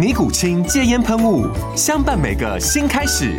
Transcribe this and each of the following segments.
尼古清戒烟喷雾，相伴每个新开始。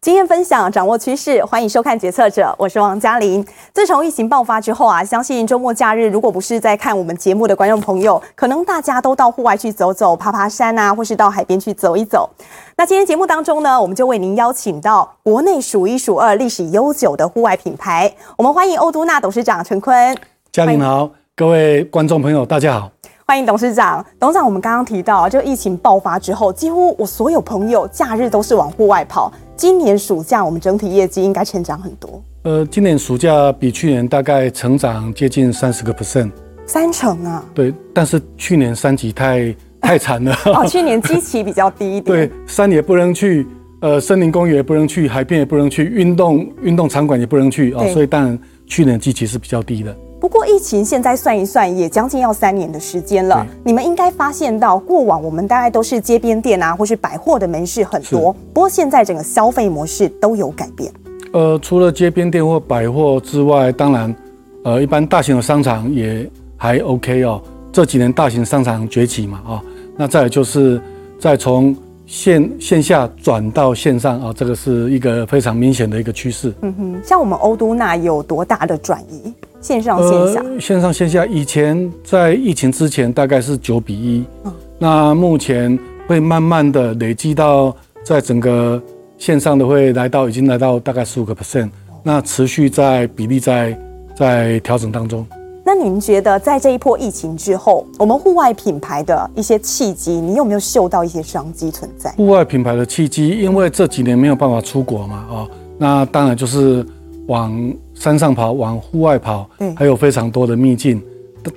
经验分享，掌握趋势，欢迎收看《决策者》，我是王嘉玲。自从疫情爆发之后啊，相信周末假日，如果不是在看我们节目的观众朋友，可能大家都到户外去走走、爬爬山啊，或是到海边去走一走。那今天节目当中呢，我们就为您邀请到国内数一数二、历史悠久的户外品牌，我们欢迎欧都娜董事长陈坤。嘉玲好，各位观众朋友，大家好。欢迎董事长。董事长，我们刚刚提到，就疫情爆发之后，几乎我所有朋友假日都是往户外跑。今年暑假，我们整体业绩应该成长很多。呃，今年暑假比去年大概成长接近三十个 percent，三成啊。对，但是去年三级太 太惨了。哦，去年基期比较低一点。对，山也不能去，呃，森林公园也不能去，海边也不能去，运动运动场馆也不能去啊，哦，所以当然去年基期是比较低的。不过疫情现在算一算，也将近要三年的时间了。你们应该发现到，过往我们大概都是街边店啊，或是百货的门市很多。不过现在整个消费模式都有改变。呃，除了街边店或百货之外，当然，呃，一般大型的商场也还 OK 哦。这几年大型商场崛起嘛，啊、哦，那再来就是再从线线下转到线上啊、哦，这个是一个非常明显的一个趋势。嗯哼，像我们欧都那有多大的转移？线上线下，呃，线上线下，以前在疫情之前大概是九比一，嗯，那目前会慢慢的累积到，在整个线上的会来到，已经来到大概十五个 percent，那持续在比例在在调整当中。那您觉得在这一波疫情之后，我们户外品牌的一些契机，你有没有嗅到一些商机存在？户外品牌的契机，因为这几年没有办法出国嘛，哦，那当然就是。往山上跑，往户外跑，还有非常多的秘境。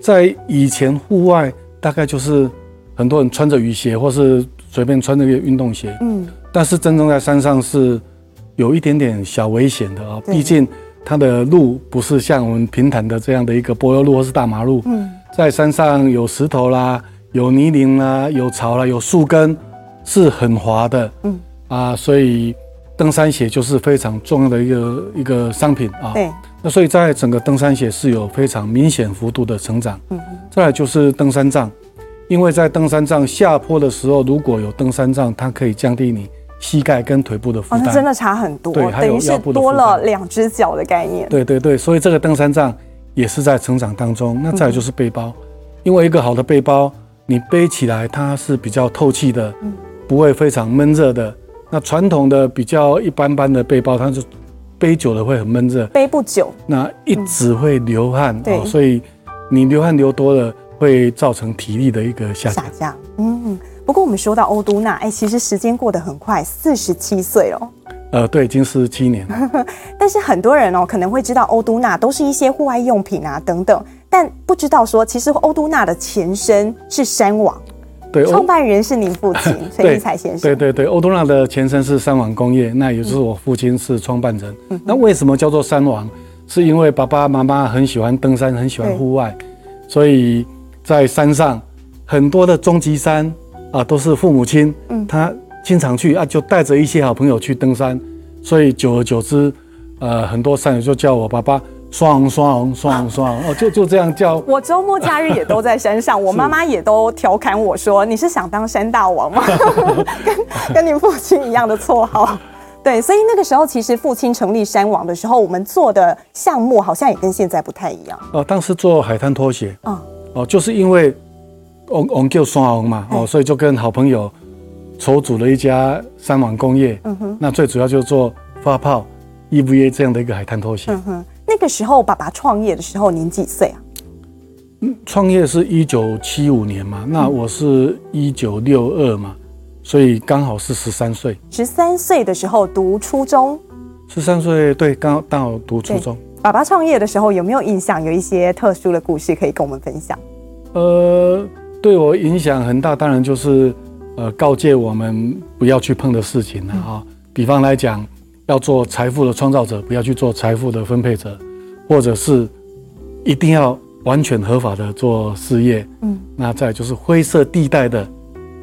在以前户外，大概就是很多人穿着雨鞋，或是随便穿着一个运动鞋。嗯，但是真正在山上是有一点点小危险的啊，毕竟它的路不是像我们平坦的这样的一个柏油路或是大马路。嗯，在山上有石头啦，有泥泞啦，有草啦，有树根，是很滑的。嗯，啊，所以。登山鞋就是非常重要的一个一个商品啊。对。那所以在整个登山鞋是有非常明显幅度的成长。嗯。再来就是登山杖，因为在登山杖下坡的时候，如果有登山杖，它可以降低你膝盖跟腿部的负担。哦，那真的差很多。对，等于是多了两只脚的概念。对对对，所以这个登山杖也是在成长当中。那再来就是背包，嗯、因为一个好的背包，你背起来它是比较透气的，嗯，不会非常闷热的。那传统的比较一般般的背包，它是背久了会很闷热，背不久，那一直会流汗，嗯、哦，所以你流汗流多了，会造成体力的一个下降。下降，嗯，不过我们说到欧都娜，哎，其实时间过得很快，四十七岁哦。呃，对，已经四十七年了。但是很多人哦，可能会知道欧都娜都是一些户外用品啊等等，但不知道说，其实欧都娜的前身是山王。对，创办人是您父亲 崔英才先生。对对对，欧多纳的前身是三王工业，那也就是我父亲是创办人。嗯、那为什么叫做三王？是因为爸爸妈妈很喜欢登山，很喜欢户外，所以在山上很多的中级山啊，都是父母亲，他经常去啊，就带着一些好朋友去登山，所以久而久之，呃，很多山友就叫我爸爸。双双双双哦，就就这样叫。我周末假日也都在山上，我妈妈也都调侃我说：“你是想当山大王吗？” 跟跟你父亲一样的绰号。对，所以那个时候其实父亲成立山王的时候，我们做的项目好像也跟现在不太一样。哦，当时做海滩拖鞋。嗯。哦，就是因为我我们叫双王嘛，哦，所以就跟好朋友筹组了一家山王工业。嗯哼。那最主要就是做发泡 EVA 这样的一个海滩拖鞋。嗯哼，那个时候爸爸创业的时候，您几岁啊？创业是一九七五年嘛，那我是一九六二嘛，所以刚好是十三岁。十三岁的时候读初中。十三岁，对，刚好刚好读初中。爸爸创业的时候有没有印象？有一些特殊的故事可以跟我们分享？呃，对我影响很大，当然就是呃告诫我们不要去碰的事情了啊、嗯。比方来讲，要做财富的创造者，不要去做财富的分配者，或者是一定要。完全合法的做事业，嗯，那再就是灰色地带的，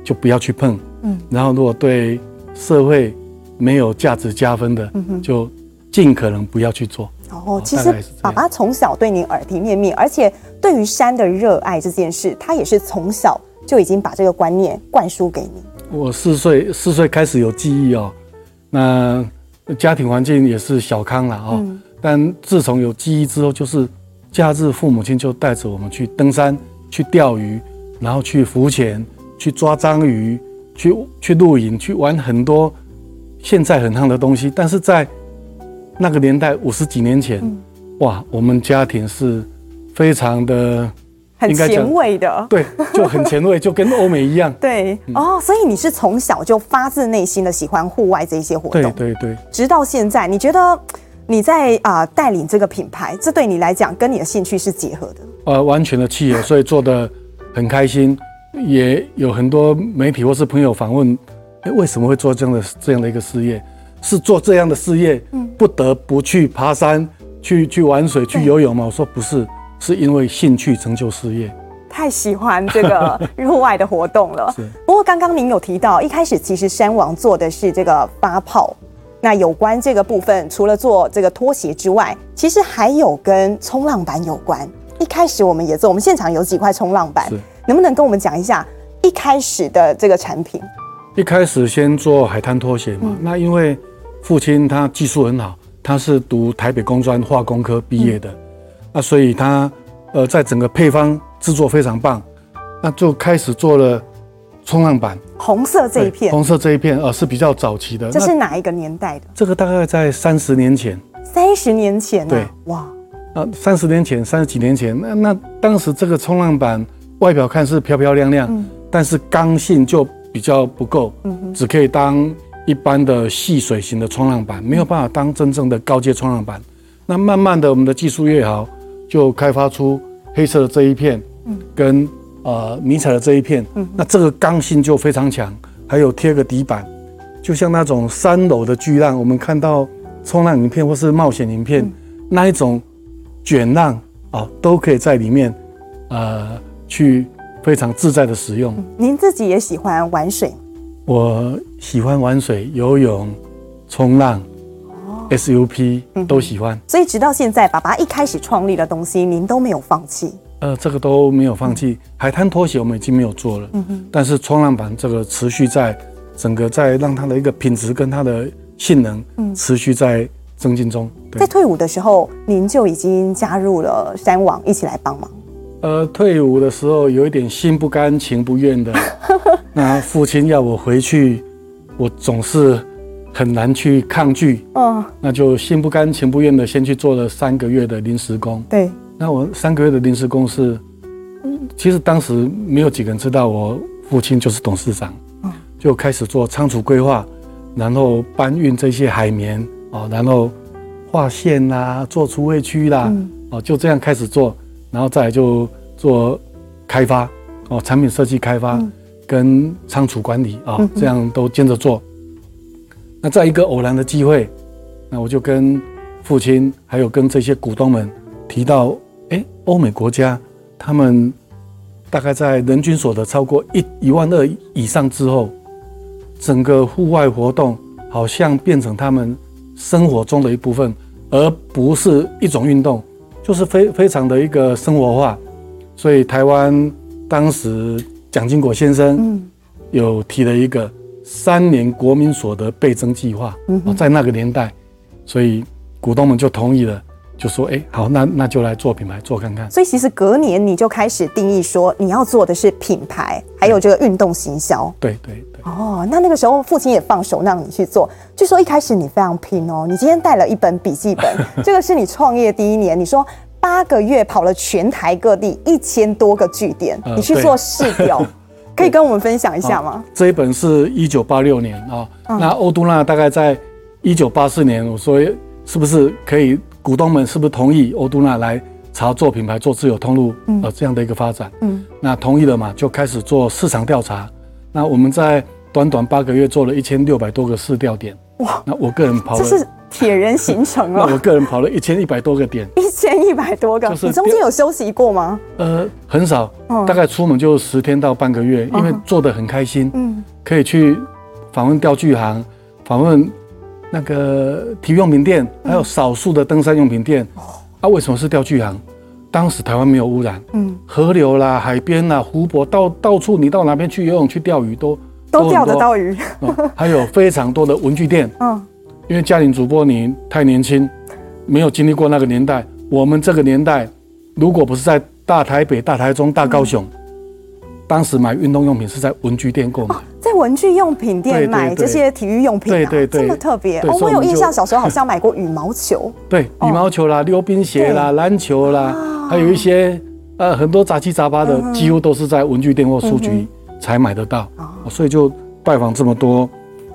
就不要去碰，嗯，然后如果对社会没有价值加分的，嗯，就尽可能不要去做。哦，其实爸爸从小对您耳提面命，而且对于山的热爱这件事，他也是从小就已经把这个观念灌输给你。我四岁四岁开始有记忆哦，那家庭环境也是小康了哦，但自从有记忆之后，就是。假日，父母亲就带着我们去登山、去钓鱼，然后去浮潜、去抓章鱼、去去露营、去玩很多现在很夯的东西。但是在那个年代，五十几年前，嗯，哇，我们家庭是非常的很前卫的，对，就很前卫，就跟欧美一样。对，嗯，哦，所以你是从小就发自内心的喜欢户外这些活动，对对对，直到现在，你觉得？你在啊带领这个品牌，这对你来讲跟你的兴趣是结合的，呃，完全的契合，所以做的很开心，也有很多媒体或是朋友访问，哎，为什么会做这样的这样的一个事业？是做这样的事业，不得不去爬山、去去玩水、去游泳吗？我说不是，是因为兴趣成就事业。太喜欢这个 户外的活动了。是。不过刚刚您有提到，一开始其实山王做的是这个发泡。那有关这个部分，除了做这个拖鞋之外，其实还有跟冲浪板有关。一开始我们也做，我们现场有几块冲浪板，能不能跟我们讲一下一开始的这个产品？一开始先做海滩拖鞋嘛。嗯、那因为父亲他技术很好，他是读台北工专化工科毕业的，嗯、那所以它呃在整个配方制作非常棒，那就开始做了。冲浪板，红色这一片，红色这一片，呃，是比较早期的。这是哪一个年代的？这个大概在三十年前。三十年前、啊？对，哇，啊，三十年前，三十几年前，那那当时这个冲浪板外表看是漂漂亮亮，嗯、但是刚性就比较不够，嗯，只可以当一般的细水型的冲浪板，没有办法当真正的高阶冲浪板。那慢慢的，我们的技术越好，就开发出黑色的这一片，嗯，跟。呃，迷彩的这一片，嗯，那这个刚性就非常强，还有贴个底板，就像那种三楼的巨浪，我们看到冲浪影片或是冒险影片，嗯、那一种卷浪啊、哦，都可以在里面，呃，去非常自在的使用。您自己也喜欢玩水？我喜欢玩水、游泳、冲浪、哦、SUP 都喜欢、嗯。所以直到现在，爸爸一开始创立的东西，您都没有放弃。呃，这个都没有放弃。海滩拖鞋我们已经没有做了，嗯哼。但是冲浪板这个持续在整个在让它的一个品质跟它的性能，嗯持续在增进中。在退伍的时候，您就已经加入了山网，一起来帮忙。呃，退伍的时候有一点心不甘情不愿的，那父亲要我回去，我总是很难去抗拒。哦，那就心不甘情不愿的先去做了三个月的临时工。对。那我三个月的临时工是，其实当时没有几个人知道我父亲就是董事长，就开始做仓储规划，然后搬运这些海绵啊，然后画线啦，做储备区啦，哦，就这样开始做，然后再来就做开发哦，产品设计开发跟仓储管理啊，这样都兼着做。那在一个偶然的机会，那我就跟父亲还有跟这些股东们提到。哎，欧美国家，他们大概在人均所得超过一一万二以上之后，整个户外活动好像变成他们生活中的一部分，而不是一种运动，就是非非常的一个生活化。所以台湾当时蒋经国先生有提了一个三年国民所得倍增计划，在那个年代，所以股东们就同意了。就说，哎，好，那那就来做品牌，做看看。所以其实隔年你就开始定义说，你要做的是品牌，还有这个运动行销。对对对。哦，那那个时候父亲也放手让你去做。据说一开始你非常拼哦，你今天带了一本笔记本，这个是你创业第一年，你说八个月跑了全台各地一千多个据点，呃、你去做试调，可以跟我们分享一下吗？这一本是一九八六年啊，嗯、那欧都娜大概在一九八四年，我说是不是可以？股东们是不是同意欧都娜来朝做品牌、做自有通路呃这样的一个发展？嗯，那同意了嘛，就开始做市场调查。那我们在短短八个月做了一千六百多个市调点。哇！那我个人跑了，这是铁人行程哦。那我个人跑了一千一百多个点，一千一百多个。就是你中间有休息过吗？呃，很少，大概出门就十天到半个月，因为做的很开心。嗯，可以去访问钓具行，访问。那个体育用品店，还有少数的登山用品店，嗯、啊，为什么是钓具行？当时台湾没有污染，嗯，河流啦、海边啦、湖泊，到到处你到哪边去游泳、去钓鱼都都钓得到鱼、哦。还有非常多的文具店，嗯，因为家庭主播你太年轻，没有经历过那个年代。我们这个年代，如果不是在大台北、大台中、大高雄，嗯、当时买运动用品是在文具店购买。哦在文具用品店买这些体育用品，对对对，这么特别哦！我有印象，小时候好像买过羽毛球，对，羽毛球啦、溜冰鞋啦、篮球啦，还有一些呃很多杂七杂八的，几乎都是在文具店或书局才买得到，所以就拜访这么多。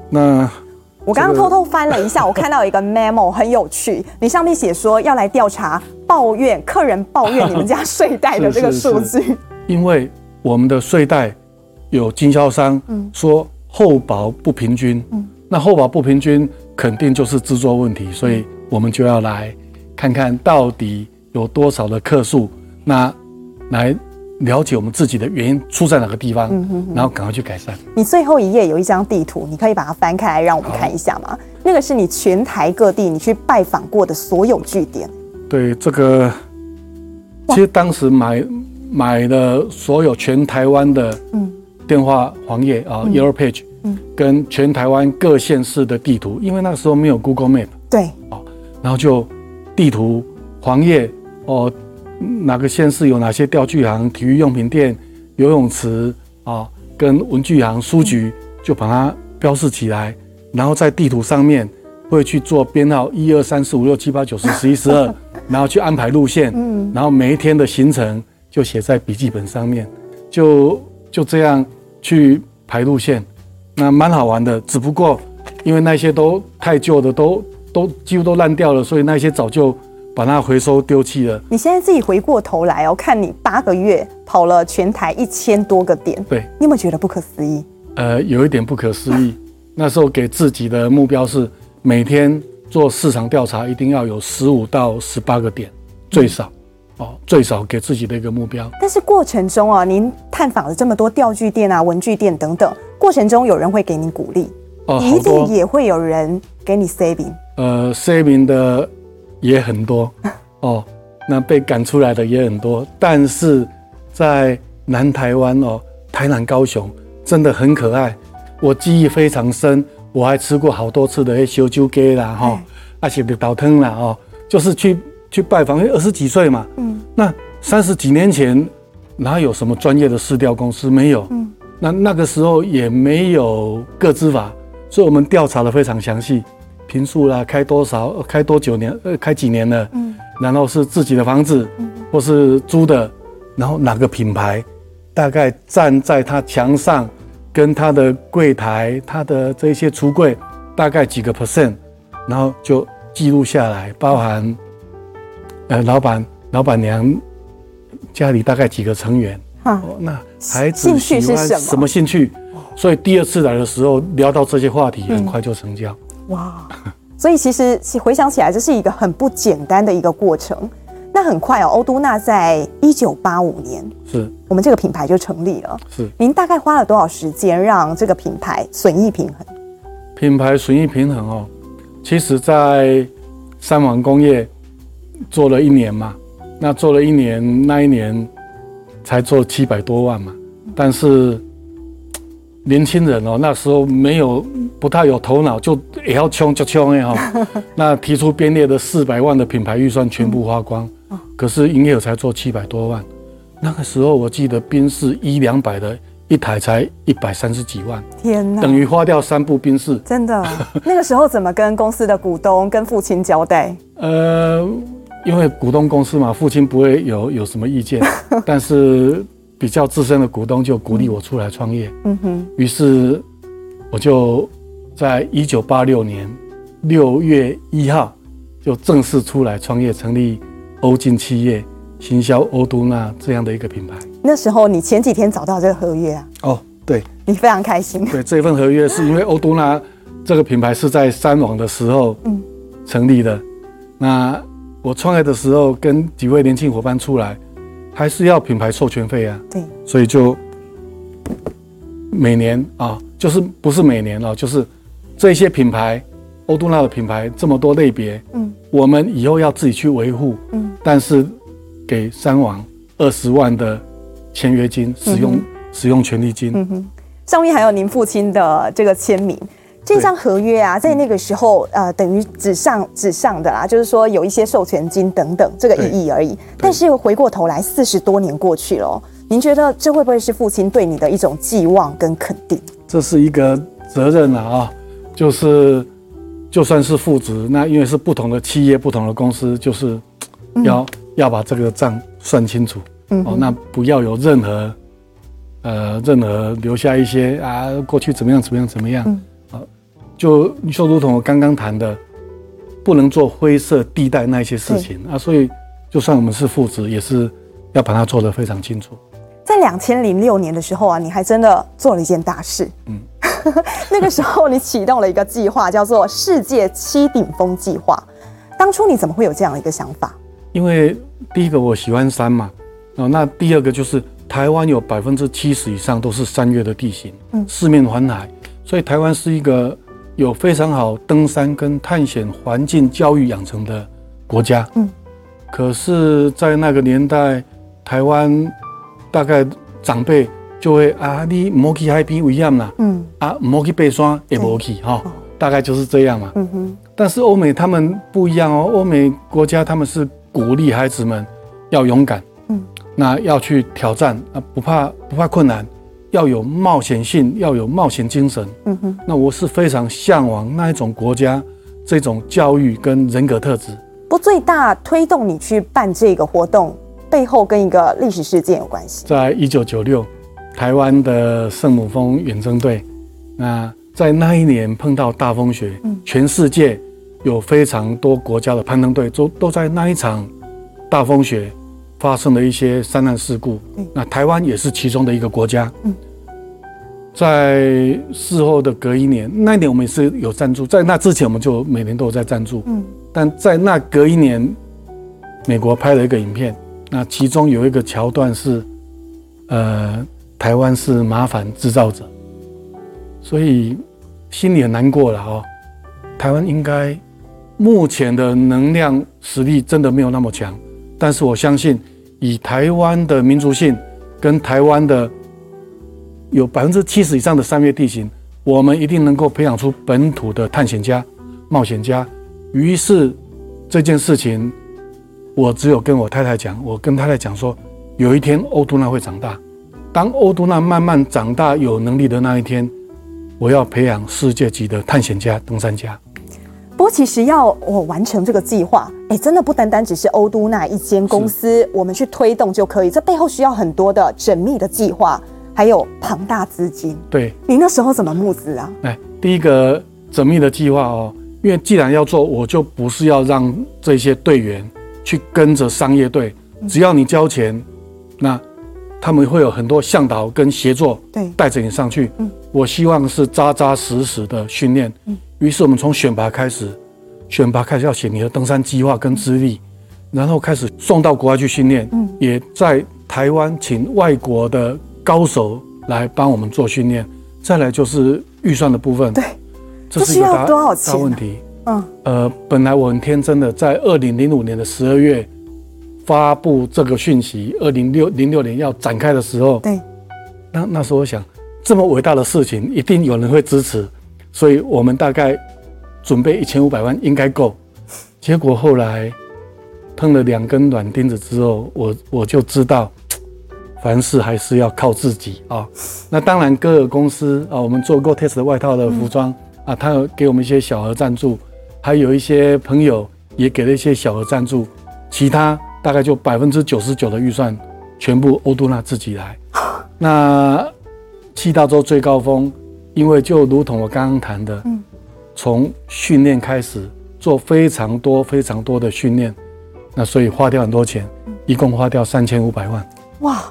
那我刚刚偷偷翻了一下，我看到一个 memo 很有趣，你上面写说要来调查抱怨客人抱怨你们家睡袋的 这个数据，因为我们的睡袋。有经销商说厚薄不平均，那厚薄不平均肯定就是制作问题，所以我们就要来看看到底有多少的客数，那来了解我们自己的原因出在哪个地方，然后赶快去改善。你最后一页有一张地图，你可以把它翻开来让我们看一下吗？那个是你全台各地你去拜访过的所有据点。对，这个其实当时买买的所有全台湾的，嗯。电话黄页啊，Yellow Page，嗯，跟全台湾各县市的地图，因为那个时候没有 Google Map，对，然后就地图黄页哦，哪个县市有哪些钓具行、体育用品店、游泳池啊，跟文具行、书局，就把它标示起来，然后在地图上面会去做编号，一二三四五六七八九十十一十二，然后去安排路线，嗯，然后每一天的行程就写在笔记本上面，就就这样。去排路线，那蛮好玩的。只不过因为那些都太旧的，都都几乎都烂掉了，所以那些早就把它回收丢弃了。你现在自己回过头来哦，看你八个月跑了全台一千多个点，对，你有没有觉得不可思议？呃，有一点不可思议。那时候给自己的目标是每天做市场调查，一定要有十五到十八个点，最少。嗯哦，最少给自己的一个目标。但是过程中啊，您探访了这么多钓具店啊、文具店等等，过程中有人会给你鼓励，哦，一定也会有人给你 saving。呃，saving 的也很多哦，那被赶出来的也很多。但是在南台湾哦，台南、高雄真的很可爱，我记忆非常深。我还吃过好多次的烧酒鸡啦，哈、哦，而且绿豆汤啦，哦，就是去。去拜访，因为二十几岁嘛，嗯，那三十几年前哪有什么专业的市调公司？没有，嗯，那那个时候也没有个资法，所以我们调查的非常详细，坪数啦，开多少，开多久年，呃，开几年了，嗯，然后是自己的房子，嗯，或是租的，然后哪个品牌，大概站在他墙上，跟他的柜台，他的这些橱柜，大概几个 percent，然后就记录下来，包含。呃，老板、老板娘家里大概几个成员？哈，那孩子喜欢什么兴趣？所以第二次来的时候聊到这些话题，很快就成交。哇，所以其实回想起来，这是一个很不简单的一个过程。那很快哦，欧都娜在一九八五年，是我们这个品牌就成立了。是，您大概花了多少时间让这个品牌损益平衡？品牌损益平衡哦，其实，在三王工业。做了一年嘛，那做了一年，那一年才做七百多万嘛，但是年轻人哦，那时候没有不太有头脑，就也要冲就冲哎哈。那提出编列的四百万的品牌预算全部花光，嗯、可是营业额才做七百多万。那个时候我记得宾士一两百的一台才一百三十几万，天哪，等于花掉三部宾士。真的，那个时候怎么跟公司的股东跟父亲交代？呃，因为股东公司嘛，父亲不会有有什么意见，但是。比较资深的股东就鼓励我出来创业，嗯哼，于是我就在一九八六年六月一号就正式出来创业，成立欧进企业行销欧都纳这样的一个品牌。那时候你前几天找到这个合约啊？哦，对，你非常开心。对，这份合约是因为欧都纳这个品牌是在三网的时候成立的。那我创业的时候跟几位年轻伙伴出来。还是要品牌授权费啊，对，所以就每年啊，就是不是每年啊，就是这些品牌，欧都娜的品牌这么多类别，嗯，我们以后要自己去维护，嗯，但是给三王二十万的签约金，使用使用权利金，嗯哼，上面还有您父亲的这个签名。这张合约啊，在那个时候，呃，等于纸上纸上的啦，就是说有一些授权金等等这个意义而已。但是回过头来，四十多年过去了，您觉得这会不会是父亲对你的一种寄望跟肯定？这是一个责任啊，啊，就是就算是父子，那因为是不同的企业、不同的公司，就是要、嗯、要把这个账算清楚，嗯，哦，那不要有任何呃任何留下一些啊过去怎么样怎么样怎么样。嗯就就如同我刚刚谈的，不能做灰色地带那些事情啊，所以就算我们是父子，也是要把它做得非常清楚。在两千零六年的时候啊，你还真的做了一件大事。嗯，那个时候你启动了一个计划，叫做“世界七顶峰计划”。当初你怎么会有这样的一个想法？因为第一个我喜欢山嘛，哦，那第二个就是台湾有百分之七十以上都是山岳的地形，嗯，四面环海，所以台湾是一个。有非常好登山跟探险环境教育养成的国家，嗯，可是，在那个年代，台湾大概长辈就会啊，你莫去海边危险啦，嗯，啊，莫去爬山也莫去哈，大概就是这样嘛，嗯哼。但是欧美他们不一样哦，欧美国家他们是鼓励孩子们要勇敢，嗯，那要去挑战啊，不怕不怕困难。要有冒险性，要有冒险精神。嗯哼，那我是非常向往那一种国家，这种教育跟人格特质。不，最大推动你去办这个活动背后跟一个历史事件有关系。在一九九六，台湾的圣母峰远征队，那在那一年碰到大风雪，嗯，全世界有非常多国家的攀登队都都在那一场大风雪。发生了一些山难事故，那台湾也是其中的一个国家。在事后的隔一年，那一年我们也是有赞助，在那之前我们就每年都有在赞助。但在那隔一年，美国拍了一个影片，那其中有一个桥段是，呃，台湾是麻烦制造者，所以心里很难过了哦。台湾应该目前的能量实力真的没有那么强，但是我相信。以台湾的民族性，跟台湾的有百分之七十以上的山岳地形，我们一定能够培养出本土的探险家、冒险家。于是这件事情，我只有跟我太太讲，我跟太太讲说，有一天欧都纳会长大。当欧都纳慢慢长大、有能力的那一天，我要培养世界级的探险家、登山家。不过，其实要我完成这个计划，哎，真的不单单只是欧都那一间公司，我们去推动就可以。这背后需要很多的缜密的计划，还有庞大资金。对，你那时候怎么募资啊？哎，第一个缜密的计划哦，因为既然要做，我就不是要让这些队员去跟着商业队，只要你交钱，那他们会有很多向导跟协作，对，带着你上去。嗯，我希望是扎扎实实的训练。嗯。于是我们从选拔开始，选拔开始要写你的登山计划跟资历，然后开始送到国外去训练。嗯，也在台湾请外国的高手来帮我们做训练。再来就是预算的部分。对，这是一个大大问题。嗯，呃，本来我很天真的在二零零五年的十二月发布这个讯息，二零六零六年要展开的时候，对，那那时候我想，这么伟大的事情，一定有人会支持，所以我们大概准备一千五百万应该够。结果后来碰了两根软钉子之后，我我就知道，凡事还是要靠自己啊。那当然，歌尔公司啊，我们做 Gore-Tex 的外套的服装啊，他有给我们一些小额赞助，还有一些朋友也给了一些小额赞助，其他大概就百分之九十九的预算全部欧杜娜自己来。那七大洲最高峰，因为就如同我刚刚谈的，从训练开始做非常多非常多的训练，那所以花掉很多钱，一共花掉三千五百万。哇，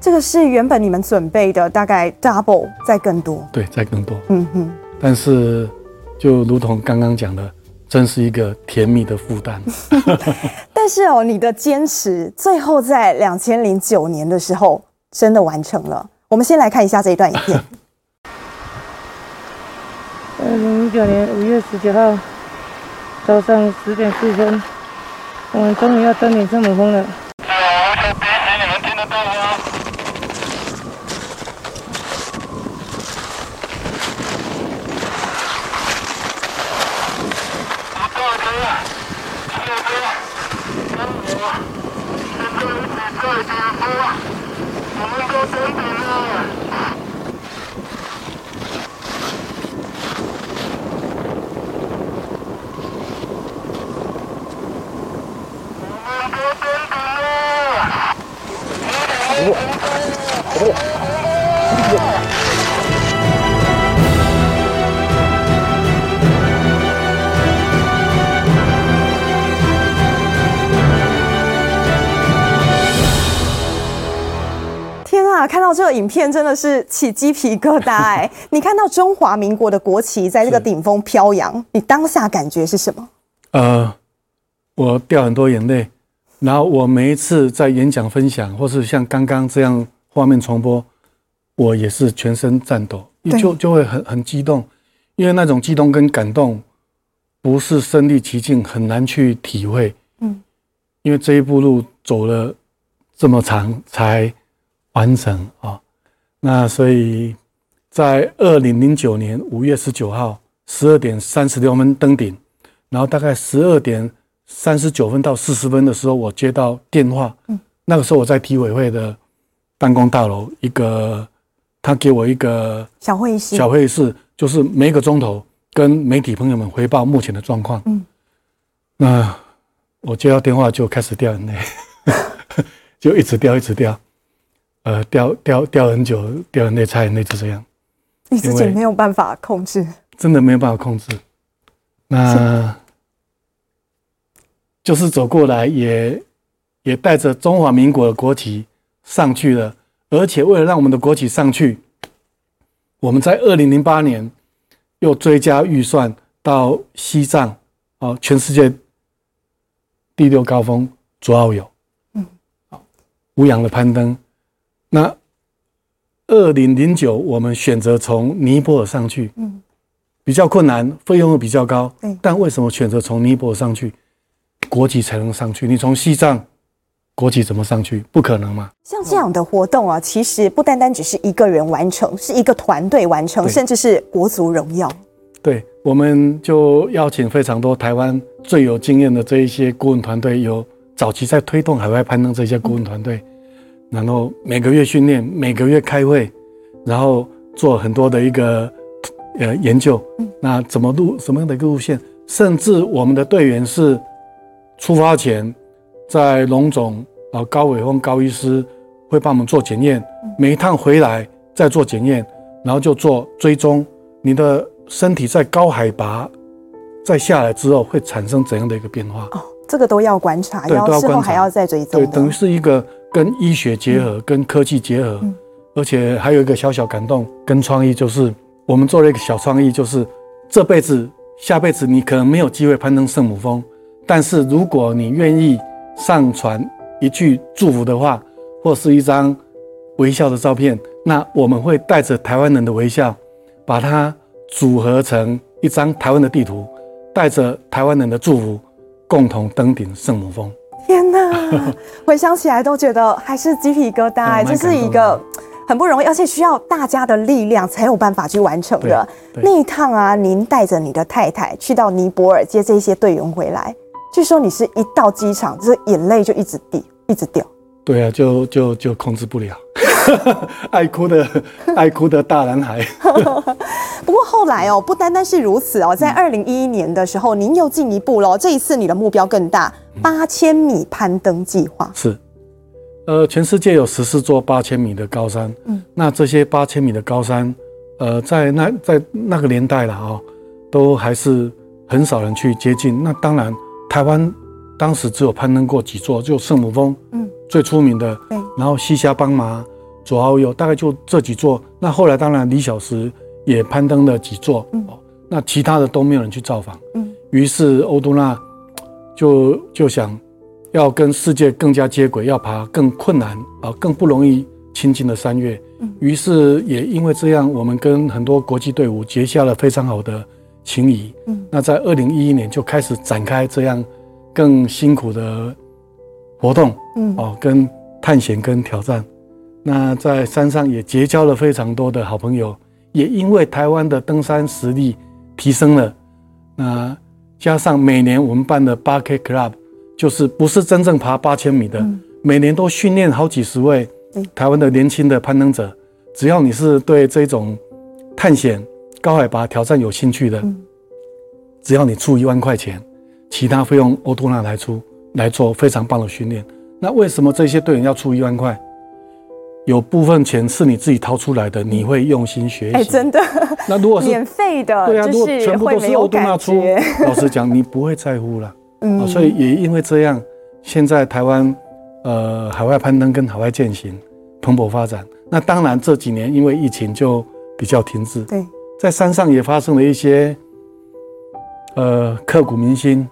这个是原本你们准备的大概 double 再更多。对，再更多。嗯哼。但是就如同刚刚讲的，真是一个甜蜜的负担。但是哦，你的坚持最后在两千零九年的时候真的完成了。我们先来看一下这一段影片。二零一九年五月十九号早上十点四分，我们终于要登顶圣母峰了。啊！看到这个影片真的是起鸡皮疙瘩哎！你看到中华民国的国旗在这个顶峰飘扬，你当下感觉是什么？呃，我掉很多眼泪。然后我每一次在演讲分享，或是像刚刚这样画面重播，我也是全身颤抖，就就会很很激动，因为那种激动跟感动，不是身历其境很难去体会。嗯，因为这一步路走了这么长才完成啊。那所以在二零零九年五月十九号十二点三十六分登顶，然后大概十二点。三十九分到四十分的时候，我接到电话。嗯，那个时候我在体委会的办公大楼，一个他给我一个小会议室，小会议室就是每一个钟头跟媒体朋友们汇报目前的状况。嗯，那我接到电话就开始掉眼泪，就一直掉，一直掉，呃，掉掉掉很久，掉眼泪，擦眼泪，就这样。你自己没有办法控制，真的没有办法控制。那。就是走过来也，也也带着中华民国的国旗上去了，而且为了让我们的国旗上去，我们在二零零八年又追加预算到西藏，哦，全世界第六高峰卓奥友，嗯，无氧的攀登。那二零零九我们选择从尼泊尔上去，嗯，比较困难，费用又比较高，但为什么选择从尼泊尔上去？国籍才能上去，你从西藏，国籍怎么上去？不可能嘛！像这样的活动啊，其实不单单只是一个人完成，是一个团队完成，甚至是国足荣耀。对，我们就邀请非常多台湾最有经验的这一些顾问团队，有早期在推动海外攀登这些顾问团队，然后每个月训练，每个月开会，然后做很多的一个呃研究。那怎么路什么样的一个路线？甚至我们的队员是。出发前，在龙总啊高伟峰高医师会帮我们做检验，每一趟回来再做检验，然后就做追踪。你的身体在高海拔再下来之后会产生怎样的一个变化？哦，这个都要观察，要观察，之后还要再追踪。对，等于是一个跟医学结合，嗯、跟科技结合，嗯、而且还有一个小小感动跟创意，就是我们做了一个小创意，就是这辈子、下辈子你可能没有机会攀登圣母峰。但是如果你愿意上传一句祝福的话，或是一张微笑的照片，那我们会带着台湾人的微笑，把它组合成一张台湾的地图，带着台湾人的祝福，共同登顶圣母峰。天哪，回想起来都觉得还是鸡皮疙瘩，这是一个很不容易，而且需要大家的力量才有办法去完成的。那一趟啊，您带着你的太太去到尼泊尔接这些队员回来，据说你是一到机场，这眼泪就一直滴，一直掉。对啊，就就就控制不了，爱哭的 爱哭的大男孩。不过后来哦，不单单是如此哦，在二零一一年的时候，您又进一步了。这一次你的目标更大，八千米攀登计划。是，呃，全世界有十四座八千米的高山。嗯，那这些八千米的高山，呃，在那在那个年代了啊，都还是很少人去接近。那当然，台湾当时只有攀登过几座，就圣母峰。嗯。最出名的，对然后西夏邦马、左奥右，大概就这几座。那后来当然李小石也攀登了几座，嗯，那其他的都没有人去造访，嗯。于是欧都纳就就想要跟世界更加接轨，要爬更困难啊、更不容易亲近的山岳。嗯。于是也因为这样，我们跟很多国际队伍结下了非常好的情谊。嗯。那在二零一一年就开始展开这样更辛苦的。活动，嗯，哦，跟探险跟挑战，那在山上也结交了非常多的好朋友，也因为台湾的登山实力提升了，那加上每年我们办的八 K Club，就是不是真正爬八千米的，每年都训练好几十位台湾的年轻的攀登者，只要你是对这种探险、高海拔挑战有兴趣的，只要你出一万块钱，其他费用欧都纳来出。来做非常棒的训练。那为什么这些队员要出一万块？有部分钱是你自己掏出来的，你会用心学习。哎，真的。那如果是免费的，对啊，如果全部都是欧都纳出，老实讲，你不会在乎了。嗯。所以也因为这样，现在台湾呃海外攀登跟海外践行蓬勃发展。那当然这几年因为疫情就比较停滞。对。在山上也发生了一些呃刻骨铭心，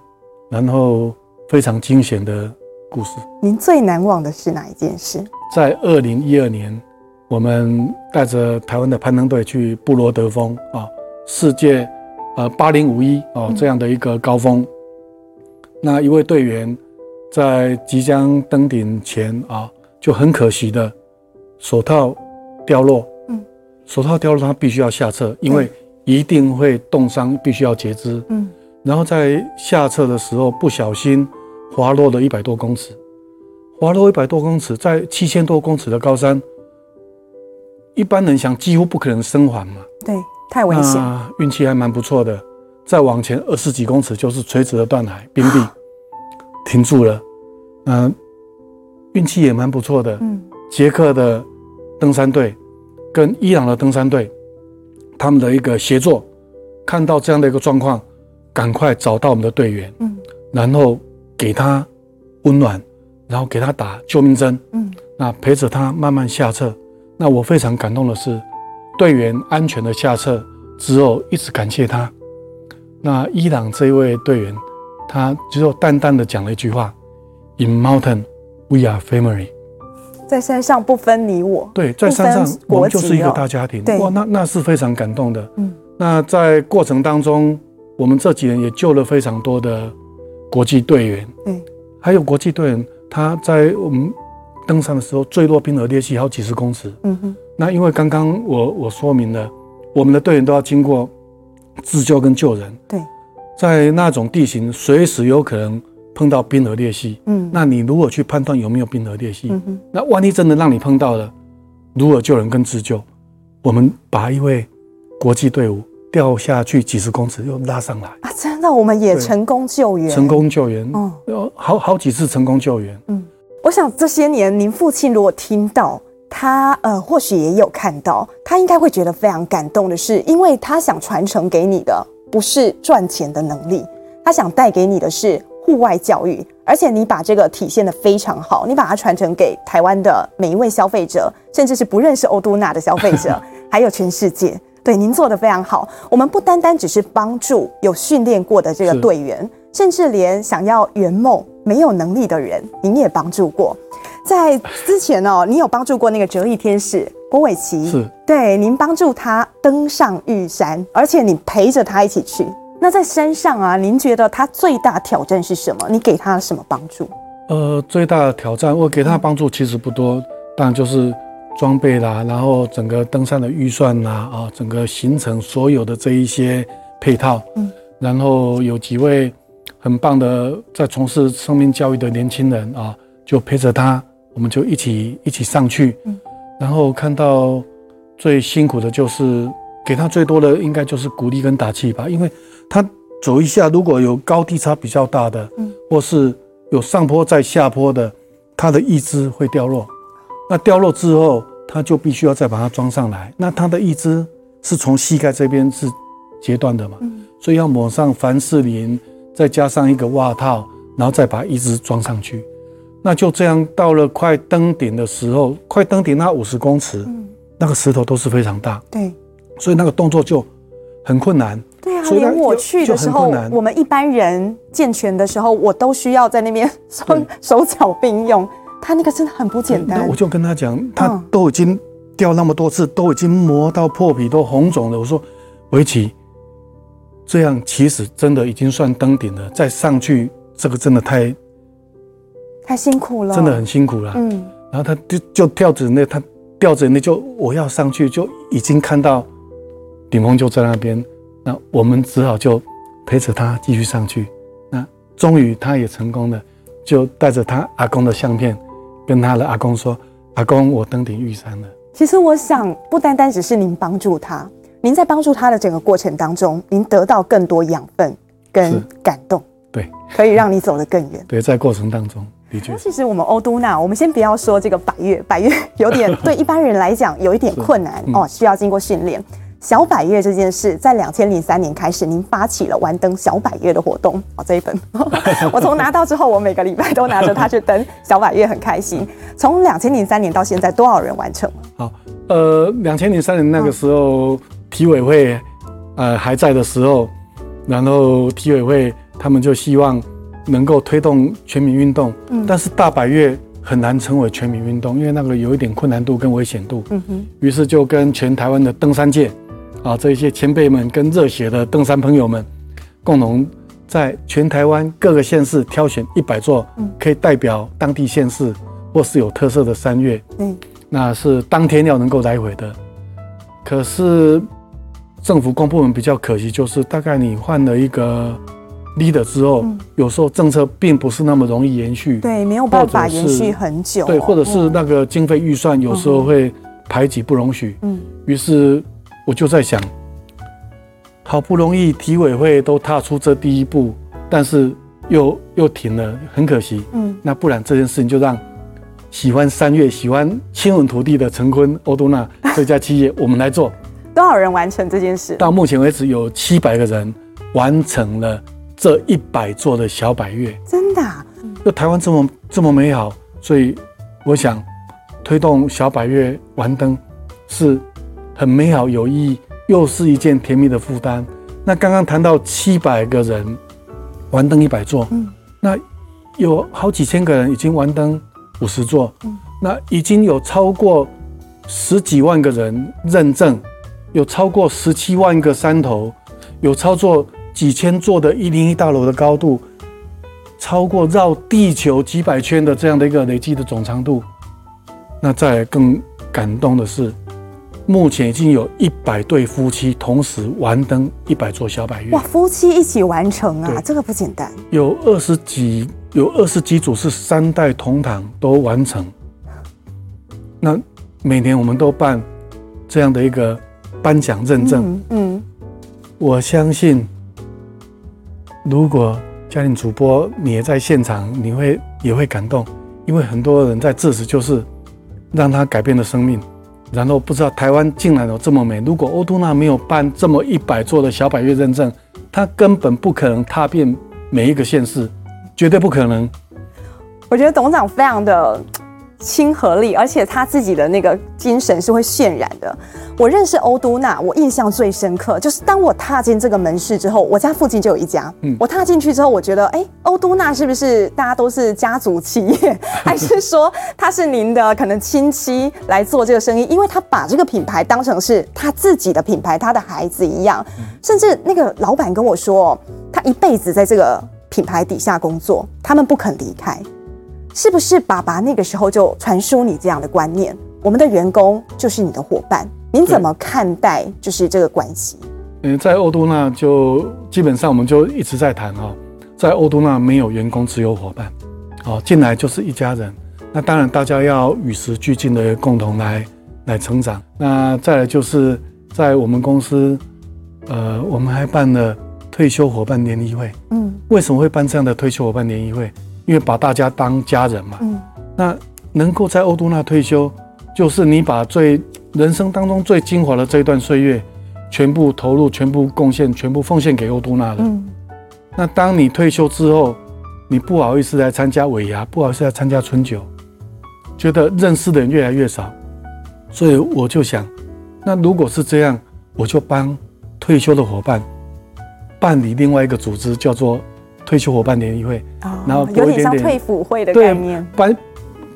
然后。非常惊险的故事。您最难忘的是哪一件事？在二零一二年，我们带着台湾的攀登队去布罗德峰啊，世界呃八零五一哦这样的一个高峰。那一位队员在即将登顶前啊，就很可惜的手套掉落。嗯，手套掉落，他必须要下撤，因为一定会冻伤，必须要截肢。嗯，然后在下撤的时候不小心。滑落了一百多公尺，滑落一百多公尺，在七千多公尺的高山，一般人想几乎不可能生还嘛。对，太危险。运气还蛮不错的，再往前二十几公尺就是垂直的断崖冰壁，停住了。嗯，运气也蛮不错的。嗯，捷克的登山队跟伊朗的登山队，他们的一个协作，看到这样的一个状况，赶快找到我们的队员。嗯，然后。给他温暖，然后给他打救命针，嗯，那陪着他慢慢下撤。那我非常感动的是，队员安全的下撤之后，一直感谢他。那伊朗这一位队员，他只有淡淡的讲了一句话：“In mountain, we are family。”在山上不分你我，对，在山上我们就是一个大家庭。对，哇，那那是非常感动的。嗯，那在过程当中，我们这几年也救了非常多的。国际队员，嗯，还有国际队员，他在我们登山的时候坠落冰河裂隙好几十公尺，嗯哼。那因为刚刚我我说明了，我们的队员都要经过自救跟救人，对，在那种地形随时有可能碰到冰河裂隙，嗯，那你如果去判断有没有冰河裂隙，嗯哼，那万一真的让你碰到了，如何救人跟自救？我们把一位国际队伍。掉下去几十公尺又拉上来啊！真的，我们也成功救援，成功救援，嗯，有好好几次成功救援。嗯，我想这些年您父亲如果听到他，呃，或许也有看到，他应该会觉得非常感动的是，因为他想传承给你的不是赚钱的能力，他想带给你的是户外教育，而且你把这个体现的非常好，你把它传承给台湾的每一位消费者，甚至是不认识欧都娜的消费者，还有全世界。对，您做得非常好。我们不单单只是帮助有训练过的这个队员，甚至连想要圆梦没有能力的人，您也帮助过。在之前哦，你有帮助过那个折翼天使郭伟奇，是对，您帮助他登上玉山，而且你陪着他一起去。那在山上啊，您觉得他最大挑战是什么？你给他什么帮助？呃，最大的挑战，我给他帮助其实不多，当然就是。装备啦，然后整个登山的预算啦，啊，整个行程所有的这一些配套，嗯，然后有几位很棒的在从事生命教育的年轻人啊，就陪着他，我们就一起一起上去，嗯，然后看到最辛苦的就是给他最多的应该就是鼓励跟打气吧，因为他走一下如果有高低差比较大的，嗯，或是有上坡再下坡的，他的意志会掉落。那掉落之后，他就必须要再把它装上来。那他的义肢是从膝盖这边是截断的嘛？嗯，所以要抹上凡士林，再加上一个袜套，然后再把义肢装上去。那就这样到了快登顶的时候，快登顶那五十公尺，嗯，那个石头都是非常大，对，所以那个动作就很困难。对啊，连我去的时候，我们一般人健全的时候，我都需要在那边 双手脚并用。他那个真的很不简单。我就跟他讲，他都已经掉那么多次，都已经磨到破皮，都红肿了。我说，围棋，这样其实真的已经算登顶了。再上去，这个真的太太辛苦了，真的很辛苦了。嗯，然后他就就掉着那，他掉着那就我要上去，就已经看到顶峰就在那边。那我们只好就陪着他继续上去。那终于他也成功了，就带着他阿公的相片。跟他的阿公说：“阿公，我登顶玉山了。”其实我想，不单单只是您帮助他，您在帮助他的整个过程当中，您得到更多养分跟感动，对，可以让你走得更远。对，在过程当中的确。那其实我们欧都娜，我们先不要说这个百岳，百岳有点 对一般人来讲有一点困难、嗯、哦，需要经过训练。小百岳这件事，在两千零三年开始，您发起了玩登小百岳的活动。哦，这一本 我从拿到之后，我每个礼拜都拿着它去登小百岳，很开心。从两千零三年到现在，多少人完成了？好，呃，两千零三年那个时候，体委会呃还在的时候，然后体委会他们就希望能够推动全民运动，嗯，但是大百岳很难成为全民运动，因为那个有一点困难度跟危险度，嗯哼，于是就跟全台湾的登山界。啊，这一些前辈们跟热血的登山朋友们，共同在全台湾各个县市挑选一百座，可以代表当地县市或是有特色的山岳。嗯，那是当天要能够来回的。可是政府公部门比较可惜，就是大概你换了一个 leader 之后，有时候政策并不是那么容易延续。对，没有办法延续很久。对，或者是那个经费预算有时候会排挤不容许。嗯，于是。我就在想，好不容易体委会都踏出这第一步，但是又又停了，很可惜。嗯，那不然这件事情就让喜欢三月、喜欢亲吻土地的陈坤欧都纳这家企业，我们来做。多少人完成这件事？到目前为止有七百个人完成了这一百座的小百月。真的啊？就台湾这么这么美好，所以我想推动小百月完灯是。很美好有意义，又是一件甜蜜的负担。那刚刚谈到七百个人完登一百座，嗯，那有好几千个人已经完登五十座，嗯，那已经有超过十几万个人认证，有超过十七万个山头，有超过几千座的一零一大楼的高度，超过绕地球几百圈的这样的一个累计的总长度。那再更感动的是。目前已经有一百对夫妻同时完登一百座小百岳。哇，夫妻一起完成啊，这个不简单。有二十几，有二十几组是三代同堂都完成。那每年我们都办这样的一个颁奖认证。嗯，嗯，我相信，如果家庭主播你也在现场，你会也会感动，因为很多人在致辞，就是让他改变了生命。然后不知道台湾竟然有这么美。如果欧都娜没有办这么一百座的小百越认证，他根本不可能踏遍每一个县市，绝对不可能。我觉得董事长非常的。亲和力，而且他自己的那个精神是会渲染的。我认识欧都娜，我印象最深刻就是当我踏进这个门市之后，我家附近就有一家。嗯，我踏进去之后，我觉得，哎，欧都娜是不是大家都是家族企业，还是说他是您的可能亲戚来做这个生意？因为他把这个品牌当成是他自己的品牌，他的孩子一样。甚至那个老板跟我说，他一辈子在这个品牌底下工作，他们不肯离开。是不是爸爸那个时候就传输你这样的观念？我们的员工就是你的伙伴，您怎么看待就是这个关系？嗯，在欧都纳就基本上我们就一直在谈哈，在欧都纳没有员工，只有伙伴，哦，进来就是一家人。那当然大家要与时俱进的共同来来成长。那再来就是在我们公司，呃，我们还办了退休伙伴联谊会。嗯，为什么会办这样的退休伙伴联谊会？因为把大家当家人嘛。嗯，那能够在欧都纳退休，就是你把最人生当中最精华的这一段岁月。全部投入，全部贡献，全部奉献给欧都纳了。嗯，那当你退休之后，你不好意思来参加尾牙，不好意思来参加春酒，觉得认识的人越来越少，所以我就想，那如果是这样，我就帮退休的伙伴办理另外一个组织，叫做退休伙伴联谊会。哦，然后有点像退辅会的概念，办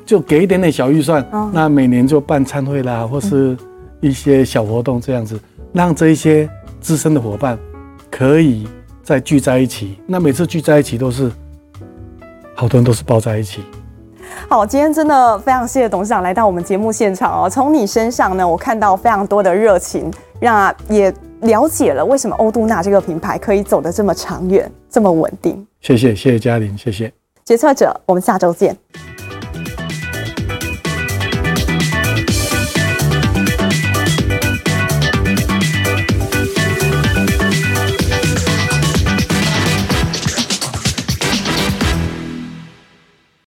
就给一点点小预算，哦，那每年就办餐会啦，或是一些小活动这样子。让这一些资深的伙伴可以再聚在一起，那每次聚在一起都是好多人都是抱在一起。好，今天真的非常谢谢董事长来到我们节目现场哦。从你身上呢，我看到非常多的热情，让也了解了为什么欧杜娜这个品牌可以走得这么长远、这么稳定。谢谢，谢谢嘉玲，谢谢。决策者，我们下周见。